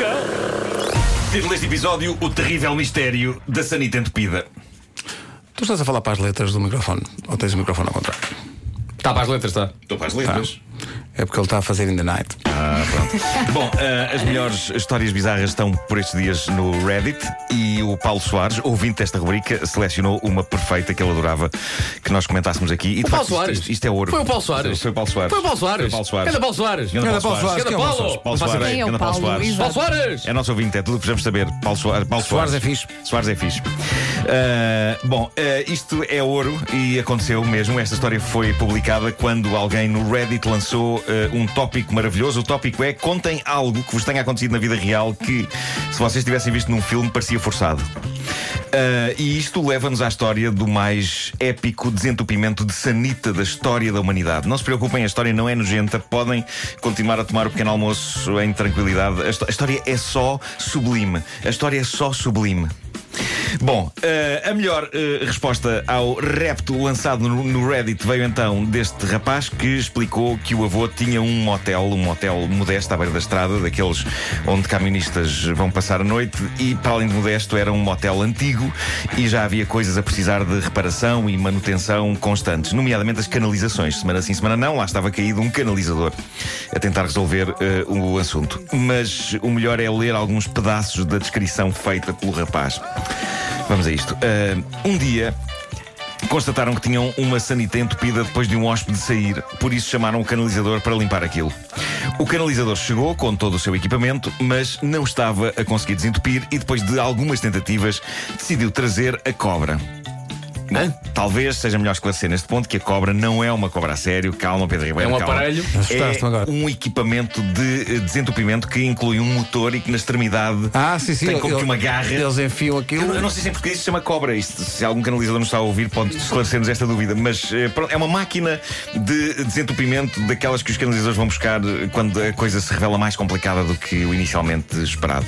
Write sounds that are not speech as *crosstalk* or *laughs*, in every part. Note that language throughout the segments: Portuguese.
cão. Título deste episódio: O terrível mistério da sanita entupida. Tu estás a falar para as letras do microfone ou tens o microfone ao contrário? Está para as letras, está. Estou para as letras. É porque ele está a fazer in the night. Ah, pronto. Bom, ah, as melhores histórias bizarras estão por estes dias no Reddit e o Paulo Soares, ouvinte desta rubrica, selecionou uma perfeita que ele adorava que nós comentássemos aqui. E, O Paulo facto, Soares. Isto, isto é ouro. Foi o Paulo Soares. Foi o Paulo Soares. Foi o Paulo Soares. Foi o Paulo Soares. Ganda Paulo Soares. Ganda Ganda Paulo Paulo Soares. Soares. Ganda Quem é Paulo. Paulo Soares. Paulo? Soares. Paulo Soares. É nosso ouvinte, é tudo o que precisamos saber. Paulo Soares. Paulo Soares Soares é fixe. Soares é fixe. Ah, bom, ah, isto é ouro e aconteceu mesmo. Esta história foi publicada quando alguém no Reddit lançou ah, um tópico maravilhoso. Tópico é: contem algo que vos tenha acontecido na vida real que, se vocês tivessem visto num filme, parecia forçado. Ah, e isto leva-nos à história do mais épico desentupimento de sanita da história da humanidade. Não se preocupem, a história não é nojenta, podem continuar a tomar o pequeno almoço em tranquilidade. A, a história é só sublime. A história é só sublime. Bom, eh, a melhor eh, resposta ao repto lançado no, Reddit veio então deste rapaz que explicou que o avô tinha um motel, um motel modesto à beira da estrada, daqueles onde camionistas vão passar a noite, e para além de modesto era um motel antigo e já havia coisas a precisar de reparação e manutenção constantes, nomeadamente as canalizações. Semana sim, semana não, lá estava caído um canalizador a tentar resolver eh, o assunto. Mas o melhor é ler alguns pedaços da descrição feita pelo rapaz. Vamos a isto. Ah, um dia. Constataram que tinham uma sanita entupida depois de um hóspede sair, por isso chamaram o canalizador para limpar aquilo. O canalizador chegou com todo o seu equipamento, mas não estava a conseguir desentupir e depois de algumas tentativas decidiu trazer a cobra. Bom, talvez seja melhor esclarecer neste ponto que a cobra não é uma cobra a sério. Calma, Pedro Ribeiro. É um calma. aparelho. Assustaste-me É um equipamento de eh, desentupimento que inclui um motor e que na extremidade Ah, sim, sim. tem como que uma garra. Eles enfiam Eu, aquilo. não- eu não sei se em português se chama cobra. Isto, se algum canalizador nos está a ouvir, pode esclarecer-nos esta dúvida. Mas eh, pronto, é uma máquina de desentupimento daquelas que os canalizadores vão buscar eh, quando a coisa se revela mais complicada do que o inicialmente esperado.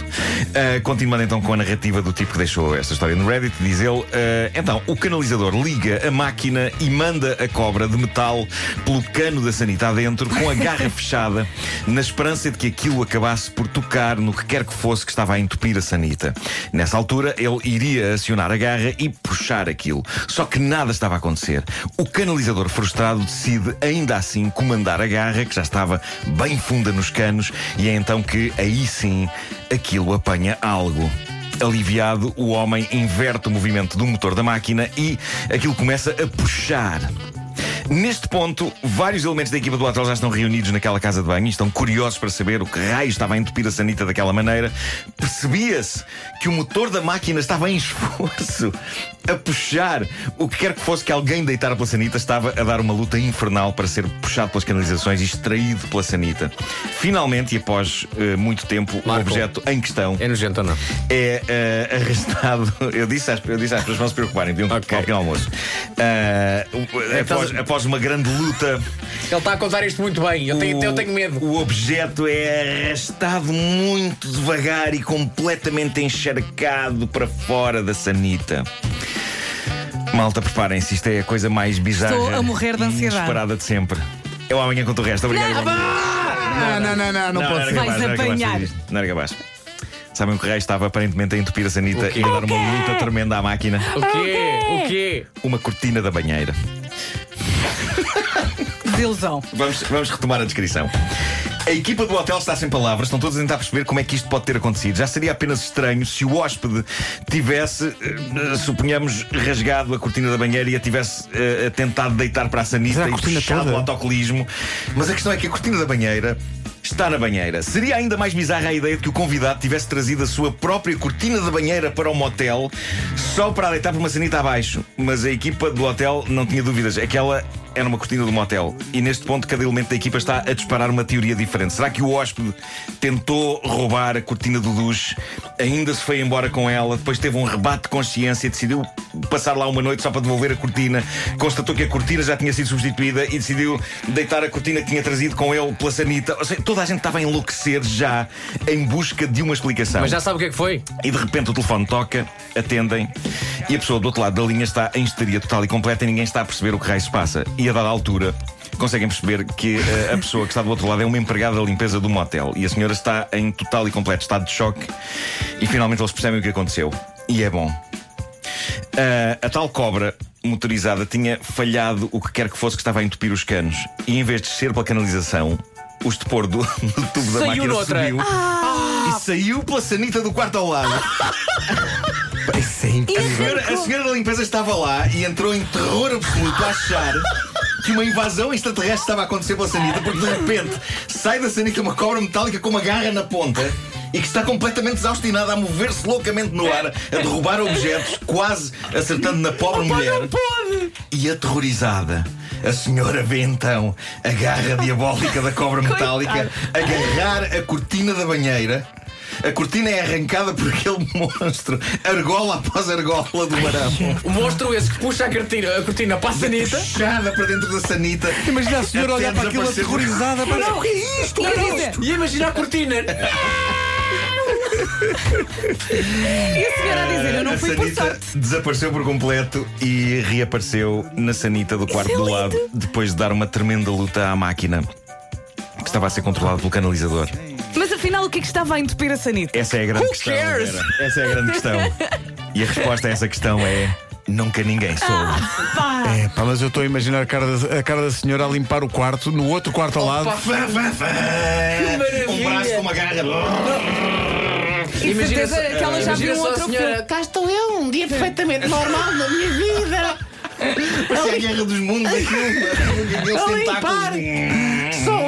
Ah, continuando então com a narrativa do tipo que deixou esta história no Reddit, diz ele: ah, então, o canalizador liga a máquina e manda a cobra de metal pelo cano da sanita adentro com a garra *laughs* fechada, na esperança de que aquilo acabasse por tocar no que quer que fosse que estava a entupir a sanita. Nessa altura, ele iria acionar a garra e puxar aquilo. Só que nada estava a acontecer. O canalizador frustrado decide, ainda assim, comandar a garra, que já estava bem funda nos canos, e é então que, aí sim, aquilo apanha algo. Aliviado, o homem inverte o movimento do motor da máquina e aquilo começa a puxar. Neste ponto, vários elementos da equipa do hotel já estão reunidos naquela casa de banho e estão curiosos para saber o que raio estava a entupir a sanita daquela maneira. Percebia-se que o motor da máquina estava em esforço a puxar. O que quer que fosse que alguém deitara pela sanita estava a dar uma luta infernal para ser puxado pelas canalizações e extraído pela sanita. Finalmente, e após eh, muito tempo, o Marco. objeto em questão É nojento ou não? é eh, arrastado. *laughs* Eu disse, às, eu disse às pessoas não se preocuparem, tomar um pequeno almoço. O- após, estás a- após uma grande luta, Ele está a contar isto muito bem. Eu tenho, o- eu tenho medo. O objeto é arrastado muito devagar e completamente encharcado para fora da sanita. Malta, preparem-se, isto é a coisa mais bizarra Estou a morrer de ansiedade. inesperada de sempre. Eu amanhã conto o resto. Obrigado. Não. Não, não, não, não, não, ser. capaz, Vais apanhar. Não era capaz. Sabem que o rei estava aparentemente a entupir a sanita e a dar uma luta tremenda à máquina. O quê? O quê? Uma cortina da banheira. Desilusão. Vamos, vamos retomar a descrição. A equipa do hotel está sem palavras, estão todos a tentar perceber como é que isto pode ter acontecido. Já seria apenas estranho se o hóspede tivesse, eh, suponhamos, rasgado a cortina da banheira e a tivesse eh, tentado deitar para a sanita Mas a e cortina puxado toda? o autocolismo. Mas a questão é que a cortina da banheira está na banheira. Seria ainda mais bizarra a ideia de que o convidado tivesse trazido a sua própria cortina da banheira para o motel só para a deitar por uma sanita abaixo. Mas a equipa do hotel não tinha dúvidas. Aquela era uma cortina do motel. E neste ponto, cada elemento da equipa está a disparar uma teoria diferente. Será que o hóspede tentou roubar a cortina do duche, ainda se foi embora com ela, depois teve um rebate de consciência, decidiu passar lá uma noite só para devolver a cortina, constatou que a cortina já tinha sido substituída e decidiu deitar a cortina que tinha trazido com ele pela sanita. Ou seja, toda a gente estava a enlouquecer já em busca de uma explicação. Mas já sabe o que é que foi? E de repente o telefone toca, atendem e a pessoa do outro lado da linha está em histeria total e completa e ninguém está a perceber o que raio se passa. E a dada altura conseguem perceber que eh, a pessoa que está do outro lado é uma empregada da limpeza do motel e a senhora está em total e completo estado de choque e finalmente eles percebem o que aconteceu. E é bom. Ah, a tal cobra motorizada tinha falhado o que quer que fosse que estava a entupir os canos e em vez de descer pela canalização, o estopor do, *laughs* do tubo da Saiu máquina noutra. subiu e saiu pela sanita do quarto ao lado. Isso é A incrível. senhora, a senhora da limpeza estava lá e entrou em terror absoluto a achar que uma invasão extraterrestre estava a acontecer pela sanita, porque de repente sai da sanita uma cobra metálica com uma garra na ponta. E que está completamente desaustinada a mover-se loucamente no ar, a derrubar objetos, quase acertando na pobre mulher. E aterrorizada, a senhora vê então a garra diabólica da cobra metálica agarrar a cortina da banheira. A cortina é arrancada por aquele *laughs* monstro, argola após argola do marão. O monstro esse que puxa a cortina, a cortina para a sanita. Puxada para dentro da sanita. Imagina a senhora olhar para aquilo aterrorizada. Mas o que é isto? E a dizer, E imagina a cortina. *laughs* e a senhora a dizer, eu não a fui por sanita sorte. desapareceu por completo e reapareceu na sanita do quarto é do lado, depois de dar uma tremenda luta à máquina que estava a ser controlada pelo canalizador. Que é que estava a entupir a sanita? Essa é a grande Who questão. cares? Vera. Essa é a grande questão. E a resposta a essa questão é: nunca ninguém soube. Pá! É, pá, mas eu estou a imaginar a cara, da, a cara da senhora a limpar o quarto, no outro quarto ao lado. Fá, fá, fá. maravilha. Um braço com uma garra. E certeza que ela já imagina viu um só outro senhora. filme. Cá estou eu, um dia perfeitamente normal na minha vida. Parece a guerra dos mundos aquilo. A tentáculos. limpar.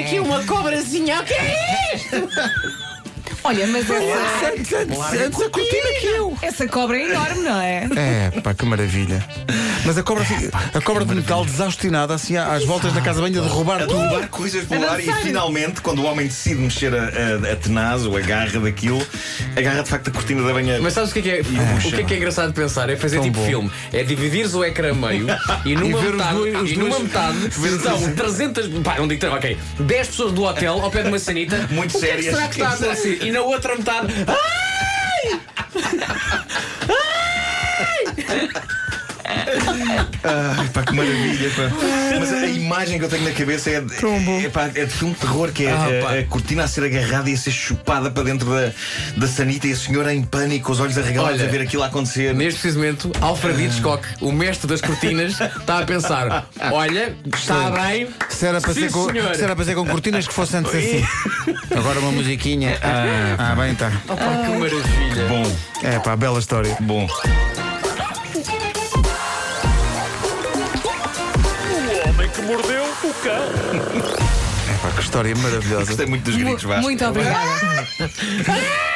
Aqui uma cobrazinha. O que é isto? *laughs* Olha, mas essa, Antes, antes, antes a cortina que eu. essa cobra é enorme, não é? É, pá, que maravilha. Mas a cobra, assim, a cobra de metal desaustinada, assim, às voltas da casa banho a derrubar A tudo. derrubar coisas pelo A ar e dançar. finalmente, quando o homem decide mexer a, a, a tenaz ou a garra daquilo, agarra de facto a cortina da banheira. Mas sabes o que é que é, o que é, que é engraçado de pensar? É fazer Tão tipo bom. filme. É dividires o ecrã a meio *laughs* e numa ver os metade, dois- os e numa dois- metade *laughs* estão 300. Pá, não digo 300, ok. 10 pessoas do hotel ao pé de uma sanita. Muito o que é que sérias. será que está a acontecer? *laughs* E na outra metade. Ai, *laughs* pá, que maravilha, pá. Mas a imagem que eu tenho na cabeça é de, é, pá, é de filme de terror, que é Ah, a- a, cortina a ser agarrada e a ser chupada para dentro da, da sanita e a senhora em pânico, os olhos arregalados Olha, a ver aquilo a acontecer. Neste preciso momento, Alfred Hitchcock, o mestre das cortinas, está a pensar: *laughs* olha, está bem. Se era, para Sim, ser com, se era para ser com cortinas que fosse antes assim. Agora uma musiquinha. *laughs* Ah, bem, tá. Opa, que maravilha. Bom, É pá, bela história. bom. Mordeu o cão. É pá, que história maravilhosa. Gostei muito dos gritos, Vasco. Muito obrigada. *laughs*